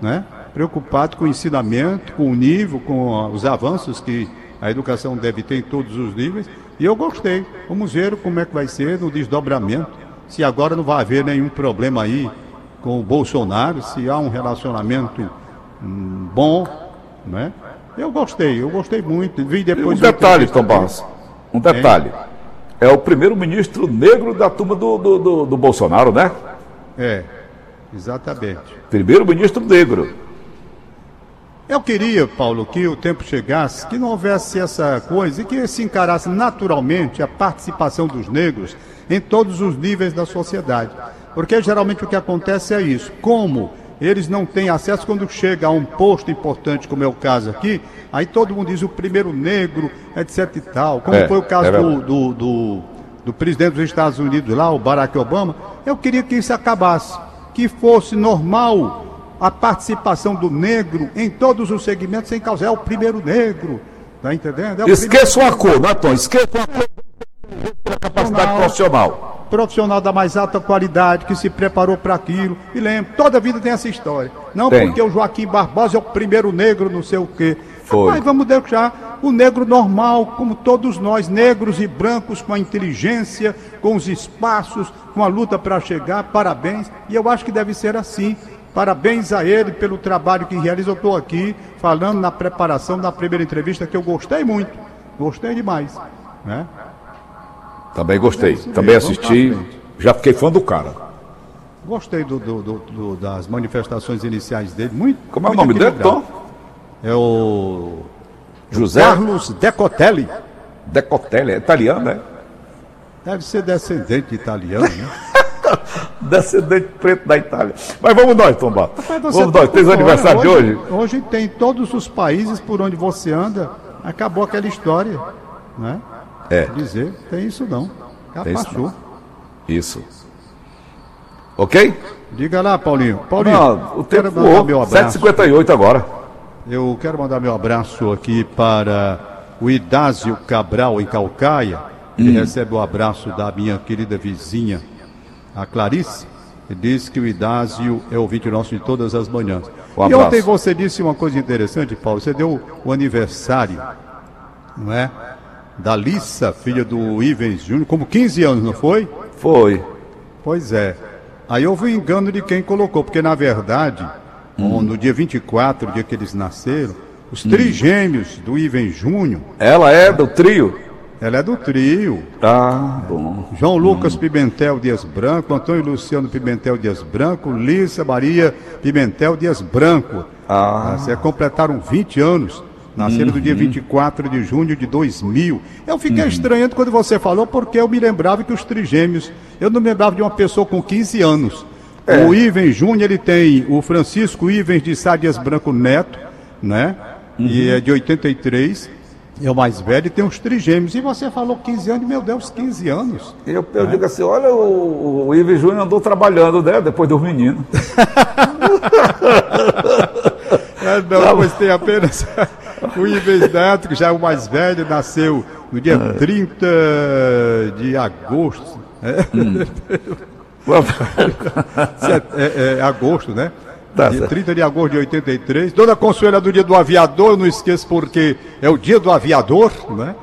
né? Preocupado com o ensinamento, com o nível, com os avanços que a educação deve ter em todos os níveis. E eu gostei. Vamos ver como é que vai ser no desdobramento. Se agora não vai haver nenhum problema aí com o Bolsonaro, se há um relacionamento hum, bom, né? Eu gostei, eu gostei muito. Vi Um depois detalhe, Tom Barros. Um detalhe. É o primeiro-ministro negro da turma do, do, do- do Bolsonaro, né? É, exatamente. Primeiro-ministro negro. Eu queria, Paulo, que o tempo chegasse, que não houvesse essa coisa e que se encarasse naturalmente a participação dos negros em todos os níveis da sociedade. Porque geralmente o que acontece é isso. Como eles não têm acesso quando chega a um posto importante, como é o caso aqui, aí todo mundo diz o primeiro negro, etc e tal. Como É, foi o caso é do, do, do, do presidente dos Estados Unidos lá, o Barack Obama, eu queria que isso acabasse, que fosse normal a participação do negro em todos os segmentos sem causar. É o primeiro negro, tá entendendo? É Esqueça uma cor, não é, Tom? Esqueça uma cor pela capacidade profissional. Profissional da mais alta qualidade, que se preparou para aquilo. E lembra, toda vida tem essa história. Não Tem. porque o Joaquim Barbosa é o primeiro negro, não sei o quê. Foi. Mas vamos deixar o negro normal, como todos nós, negros e brancos, com a inteligência, com os espaços, com a luta para chegar. Parabéns. E eu acho que deve ser assim. Parabéns a ele pelo trabalho que realiza. Eu estou aqui falando na preparação da primeira entrevista que eu gostei muito. Gostei demais. Né? Também gostei. Também assisti. Já fiquei fã do cara. Gostei do, do- do- das manifestações iniciais dele. Muito, Como é o nome dele. Tom? É o José Carlos Decotelli. Decotelli. É italiano, né? Deve ser descendente de italiano, né? (laughs) Descendente preto da Itália. Mas vamos nós, Tom Barros. Mas você Vamos nós. fora. aniversário de hoje? Hoje tem em todos os países por onde você anda. Acabou aquela história, né? É. Dizer, tem isso não. Já Tem isso passou. Isso. Ok? Diga lá, Paulinho. Paulinho, Não, o tempo voou. meu abraço. 7h58 agora. Eu quero mandar meu abraço aqui para o Idásio Cabral, em Calcaia. Ele Hum. recebe o abraço da minha querida vizinha, a Clarice. Ele diz que o Idásio é ouvinte nosso de todas as manhãs. Um e ontem você disse uma coisa interessante, Paulo. Você deu o aniversário, não é? Da Lissa, filha do Ivens Júnior, como 15 anos, não foi? Foi. Pois é. Aí houve um engano de quem colocou, porque na verdade, Hum. no dia 24, dia que eles nasceram, os trigêmeos do Iven Júnior, Ela é do trio? ela é do trio. Ah, bom. João Lucas Pimentel Dias Branco, Antônio Luciano Pimentel Dias Branco, Lícia Maria Pimentel Dias Branco. Ah. Você completaram 20 anos. Nasceram no dia 24 de junho de 2000. Eu fiquei estranhando quando você falou, porque eu me lembrava que os trigêmeos. Eu não me lembrava de uma pessoa com 15 anos. O Iven Júnior, ele tem o Francisco Ivens de Sá Dias Branco Neto, né? E é de 83. É o mais velho e tem os trigêmeos. E você falou 15 anos, meu Deus, 15 anos. Eu, eu digo assim, olha, o, o Ives Júnior andou trabalhando, né? Depois dos meninos. (laughs) É, não, pois tem apenas (laughs) o Ives Neto, que já é o mais velho, nasceu no dia 30 de agosto. (laughs) É, é, é agosto, né? Tá dia certo. 30 de agosto de 83. Dona Consuela do dia do aviador, não esqueço porque é o dia do aviador, né?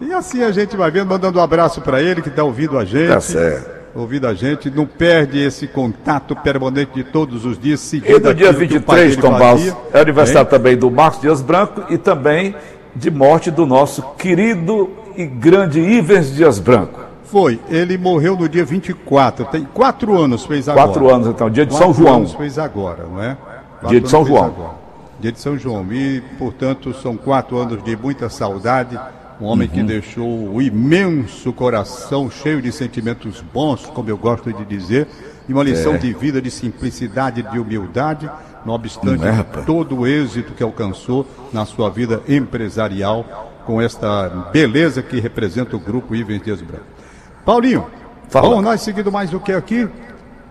E assim a gente vai vendo, mandando um abraço para ele que está ouvindo a gente. Tá certo. Ouvindo a gente, não perde esse contato permanente de todos os dias, E no dia aquilo que o pai 23, dele Tom Barros, é aniversário também do Marcos Dias Branco e também de morte do nosso querido e grande Ivens Dias Branco. Foi, ele morreu no dia 24, tem quatro anos fez agora. Quatro anos, então, dia de Quatro São João. anos fez agora, não é? Quatro Dia de São João. agora. Dia de São João. E, portanto, são quatro anos de muita saudade. Um homem Uhum. que deixou o imenso coração cheio de sentimentos bons, como eu gosto de dizer, e uma lição É. de vida, de simplicidade, de humildade, não obstante é, todo o êxito que alcançou na sua vida empresarial, com esta beleza que representa o grupo Ivens Dias Branco. Paulinho, Fala. vamos nós seguindo mais o que aqui?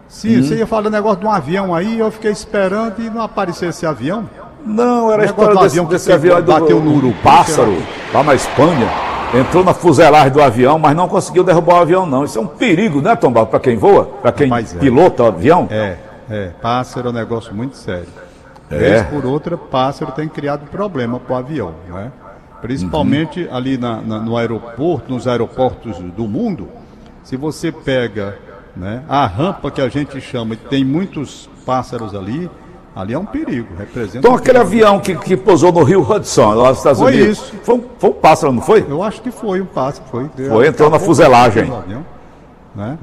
Sim, você ia falar negócio de um avião aí, eu fiquei esperando e não apareceu esse avião. Não, era a história do desse, avião que desse avião aí do bateu no urubu, pássaro, lá na Espanha. Entrou na fuselagem do avião, mas não conseguiu derrubar o avião, não. Isso é um perigo, né, Tom para quem voa, para quem Rapaz, é. pilota o avião. É, é, pássaro é um negócio muito sério. É. Vez por outra, pássaro tem criado problema para o avião, né? Principalmente Uhum. ali na- na- no aeroporto, nos aeroportos do mundo, se você pega né, a rampa que a gente chama, e tem muitos pássaros ali, ali é um perigo, representa Então um aquele perigo. avião que, que pousou no Rio Hudson, lá nos Estados Foi Unidos. isso. Foi um, foi um pássaro, não foi? Eu acho que foi um pássaro, foi. Foi, entrou na fuselagem. avião, né?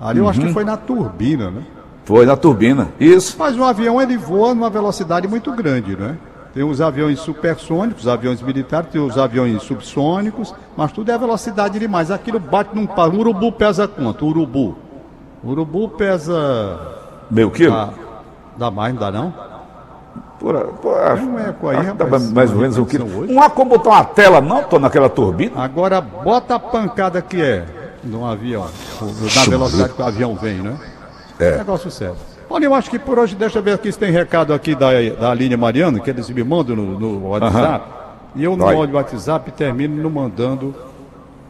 Ali eu acho Uhum. que foi na turbina, né? Foi na turbina. Isso. Mas o avião ele voa numa velocidade muito grande, né? Tem os aviões supersônicos, os aviões militares, tem os aviões subsônicos, mas tudo é velocidade demais. Aquilo bate num pau. Um urubu pesa quanto? Urubu. O urubu pesa. Meio quilo? Ah, dá mais, não dá não? Por, por, Tem um eco aí, acho que dá rapaz, mais ou menos um quilo. hoje. Não há como botar uma tela, não, tô naquela turbina. Agora bota a pancada que é num avião, o- na velocidade que o avião vem, né? É. Negócio sério. Olha, eu acho que por hoje, deixa eu ver aqui se tem recado aqui da, da Aline Mariano, que eles me mandam no, no WhatsApp. E eu no Vai. áudio WhatsApp termino não mandando,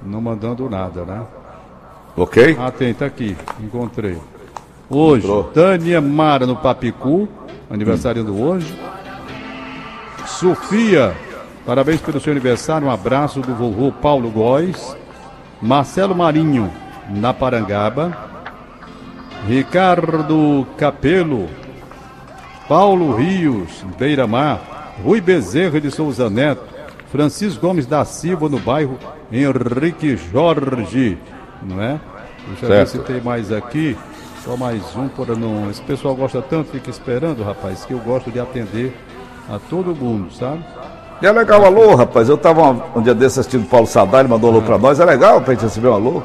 não mandando nada, né? Ok? Ah, tem, tá aqui, encontrei. Hoje. Tânia Mara no Papicu, aniversariando hoje. Sofia, parabéns pelo seu aniversário, um abraço do vovô Paulo Góes. Marcelo Marinho, na Parangaba. Ricardo Capelo, Paulo Rios, Beira Mar, Rui Bezerra de Souza Neto, Francisco Gomes da Silva no bairro Henrique Jorge, não é? Deixa eu ver se tem mais aqui. Só mais um para não. Esse pessoal gosta tanto, fica esperando, rapaz, que eu gosto de atender a todo mundo, sabe? E é legal, alô, rapaz. Eu tava um, dia desses assistindo o Paulo Sadar, ele mandou um alô pra nós. É legal pra gente receber um alô.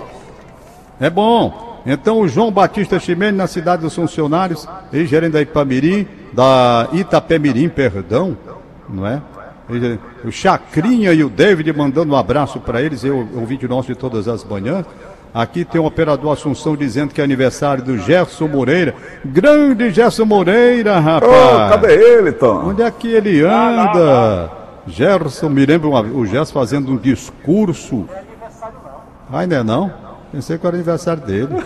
É bom. Então, o João Batista Chimene, na cidade dos funcionários, ex-gerente da Ipamirim, da Itapemirim, perdão, não é? O Chacrinha e o David mandando um abraço para eles, eu ouvinte nosso de todas as manhãs. Aqui tem o operador Assunção dizendo que é aniversário do Gerson Moreira. Grande Gerson Moreira, rapaz! cadê ele, Tom? Onde é que ele anda? Gerson, me lembra uma- o Gerson fazendo um discurso. Ainda não? Pensei que era aniversário dele. (laughs)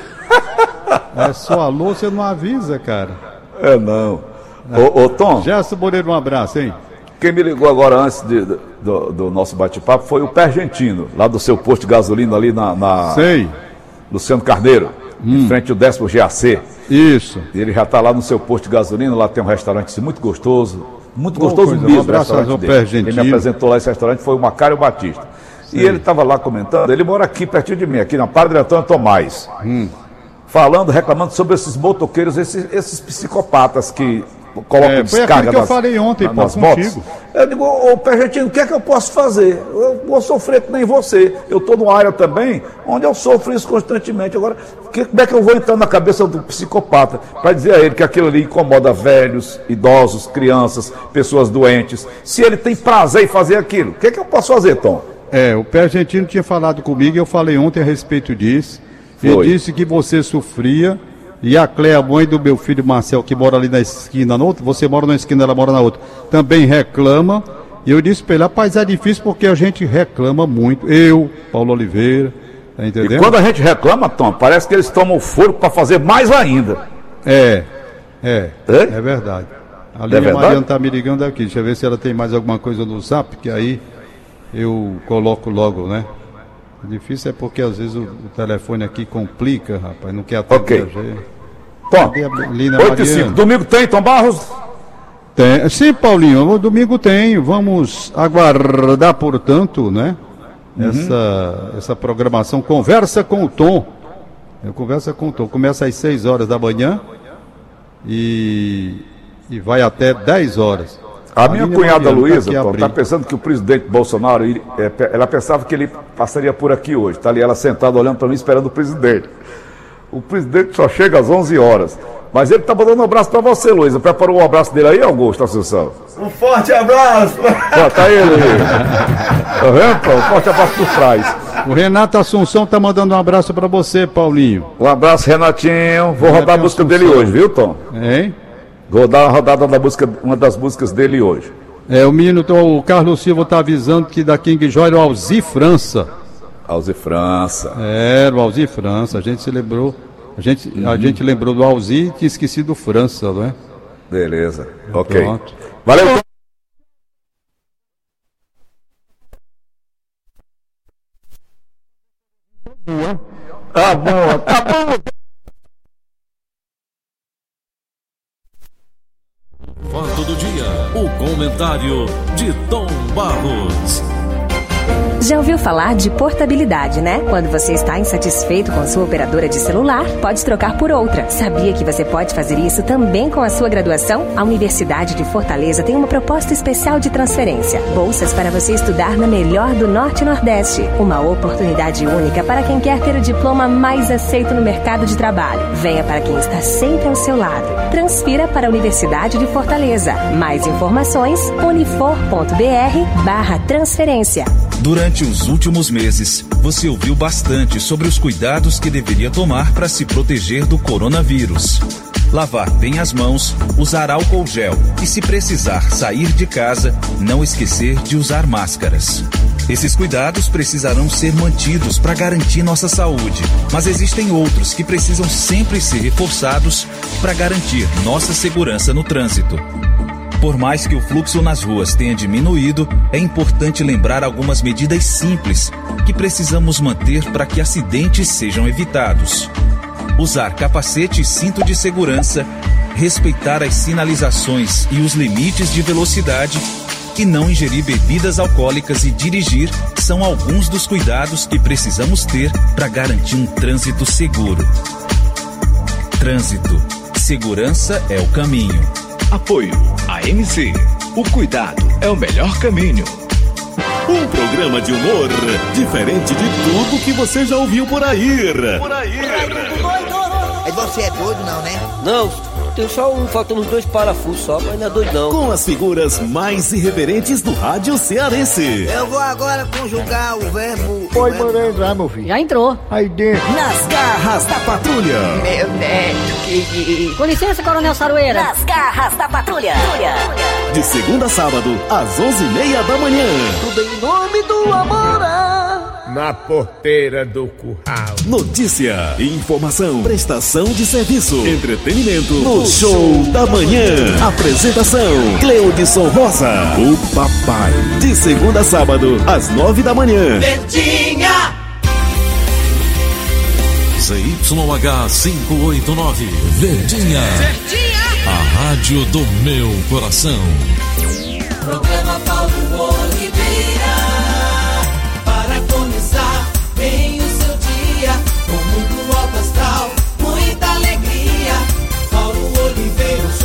É só alô, você não avisa, cara. É, não. Ô, ô, Tom, Gerson Moreira, um abraço, hein? Quem me ligou agora antes de- do, do nosso bate-papo foi o Pergentino, lá do seu posto de gasolina ali na, na Sei. Luciano Carneiro, em frente ao décimo GAC. Isso. Ele já está lá no seu posto de gasolina, lá tem um restaurante assim, muito gostoso, muito gostoso coisa, um mesmo. o abraço restaurante dele. Pergentino. Quem me apresentou lá esse restaurante foi o Macário Batista. E ele estava lá comentando, ele mora aqui pertinho de mim, aqui na Padre Antônio Tomás. Hum. Falando, reclamando sobre esses motoqueiros, esses, esses psicopatas que colocam É, foi descarga aquilo que eu falei ontem, na- pô, nas contigo. motos. Eu digo, ô Pergentino, o que é que eu posso fazer? Eu vou sofrer que nem você. Eu estou numa área também onde eu sofro isso constantemente. Agora, que- como é que eu vou entrar na cabeça do psicopata para dizer a ele que aquilo ali incomoda velhos, idosos, crianças, pessoas doentes? Se ele tem prazer em fazer aquilo, o que é que eu posso fazer, Tom? É, o pé argentino tinha falado comigo e eu falei ontem a respeito disso. Foi. Ele disse que você sofria e a Cleia, mãe do meu filho Marcel, que mora ali na esquina, na outra, você mora na esquina, ela mora na outra, também reclama. E eu disse pra ele, rapaz, é difícil porque a gente reclama muito. Eu, Paulo Oliveira, tá E entendendo? quando a gente reclama, Tom, parece que eles tomam fôlego para fazer mais ainda. É, é, É? é verdade. A É Línia verdade? Mariana tá me ligando aqui, deixa eu ver se ela tem mais alguma coisa no zap, que aí eu coloco logo, né? Difícil é porque às vezes o, o telefone aqui complica, rapaz, não quer atender Ok. a gente. A Lina 8 e 5. Mariana? Domingo tem, Tom Barros? Tem. Sim, Paulinho, domingo tem. Vamos aguardar, portanto, né? Essa, essa programação Conversa com o Tom. É, Conversa com o Tom. Começa às 6 horas da manhã e, e vai até 10 horas. A minha Aline cunhada tá Luísa está pensando que o presidente Bolsonaro, ele- é, ela pensava que ele passaria por aqui hoje. Está ali ela sentada olhando para mim, esperando o presidente. O presidente só chega às 11 horas. Mas ele está mandando um abraço para você, Luísa. Preparou um abraço dele aí, Augusto Assunção? Um forte abraço! Ó, tá ele aí. Tá vendo, Tom? Um forte abraço por trás. O Renato Assunção tá mandando um abraço para você, Paulinho. Um abraço, Renatinho. Vou rodar a música Assunção. dele hoje, viu, Tom? Hein? Vou dar uma rodada da música, uma das músicas dele hoje. É, o menino, o Carlos Silva tá avisando que da King Joy era o Alzi França. Alze França. Era o Alzi França. A gente se lembrou. A gente, a gente lembrou do Alzi e tinha esquecido o França, não é? Beleza. Ok. Pronto. Valeu. Tá bom, tá bom. Foto do dia, o comentário Já ouviu falar de portabilidade, né? Quando você está insatisfeito com sua operadora de celular, pode trocar por outra. Sabia que você pode fazer isso também com a sua graduação? A Universidade de Fortaleza tem uma proposta especial de transferência. Bolsas para você estudar na melhor do Norte e Nordeste. Uma oportunidade única para quem quer ter o diploma mais aceito no mercado de trabalho. Venha para quem está sempre ao seu lado. Transfira para a Universidade de Fortaleza. Mais informações, unifor.br barra transferência. Durante os últimos meses, você ouviu bastante sobre os cuidados que deveria tomar para se proteger do coronavírus. Lavar bem as mãos, usar álcool gel e, se precisar sair de casa, não esquecer de usar máscaras. Esses cuidados precisarão ser mantidos para garantir nossa saúde, mas existem outros que precisam sempre ser reforçados para garantir nossa segurança no trânsito. Por mais que o fluxo nas ruas tenha diminuído, é importante lembrar algumas medidas simples que precisamos manter para que acidentes sejam evitados. Usar capacete e cinto de segurança, respeitar as sinalizações e os limites de velocidade e não ingerir bebidas alcoólicas e dirigir são alguns dos cuidados que precisamos ter para garantir um trânsito seguro. Trânsito. Segurança é o caminho. Apoio AMC. O cuidado é o melhor caminho. Um programa de humor diferente de tudo que você já ouviu por aí. Por aí. Mas você é doido não, né? Não, tem só um, faltando uns dois parafusos só, mas não é doido não. Com as figuras mais irreverentes do rádio cearense. Eu vou agora conjugar o verbo. Pode mandar entrar, meu filho. Já entrou. Aí dentro. Nas garras da patrulha. Meu neto, que. Com licença, Coronel Saroeira. Nas garras da patrulha. De segunda a sábado, às 11h30 da manhã. Tudo em nome do amor. Na porteira do curral. Notícia, informação, prestação de serviço, entretenimento no Show da Manhã. Apresentação: Cleudson Rosa, o papai. De segunda a sábado, às nove da manhã. Verdinha. ZYH 589, Verdinha. Verdinha. A rádio do meu coração. Programa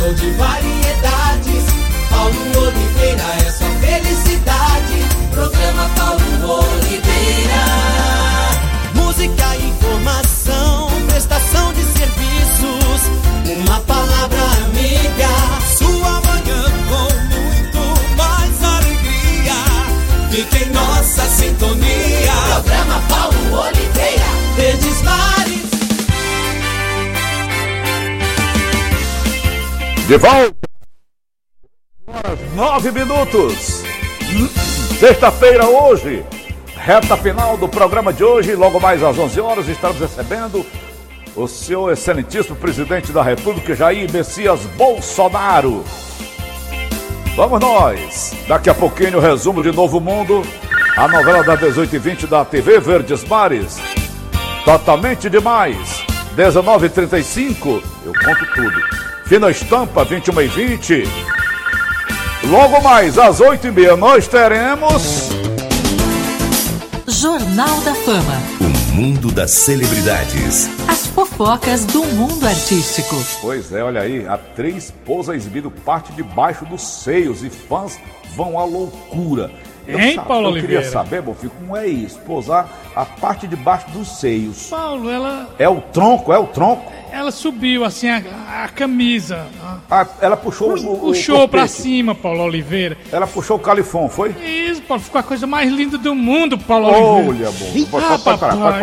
Oliveira, um De volta. Nove minutos. Sexta-feira hoje. Reta final do programa de hoje. Logo mais às 11 horas estamos recebendo o senhor excelentíssimo presidente da República, Jair Messias Bolsonaro. Vamos nós. Daqui a pouquinho o resumo de Novo Mundo. A novela das 18h20 da TV Verdes Mares. Totalmente demais. 19h35. Eu conto tudo. Fina Estampa, 21 h 20 Logo mais, às 8h30, nós teremos. Jornal da Fama. O mundo das celebridades. As fofocas do mundo artístico. Pois é, olha aí, atriz pousa exibindo parte debaixo dos seios e fãs vão à loucura. Eu Hein, sa- Paulo eu queria Oliveira? saber, Bonfim, como é isso? Posar a parte de baixo dos seios. Paulo, ela, É o tronco, é o tronco? Ela subiu assim a, a camisa. a- Ah, ela puxou o, o puxou pra corpete. cima, Paulo Oliveira. Ela puxou o califão, foi? Isso, Paulo, ficou a coisa mais linda do mundo, Paulo Olha, Oliveira. bom. Ah, Pode, pode parar, pode papai.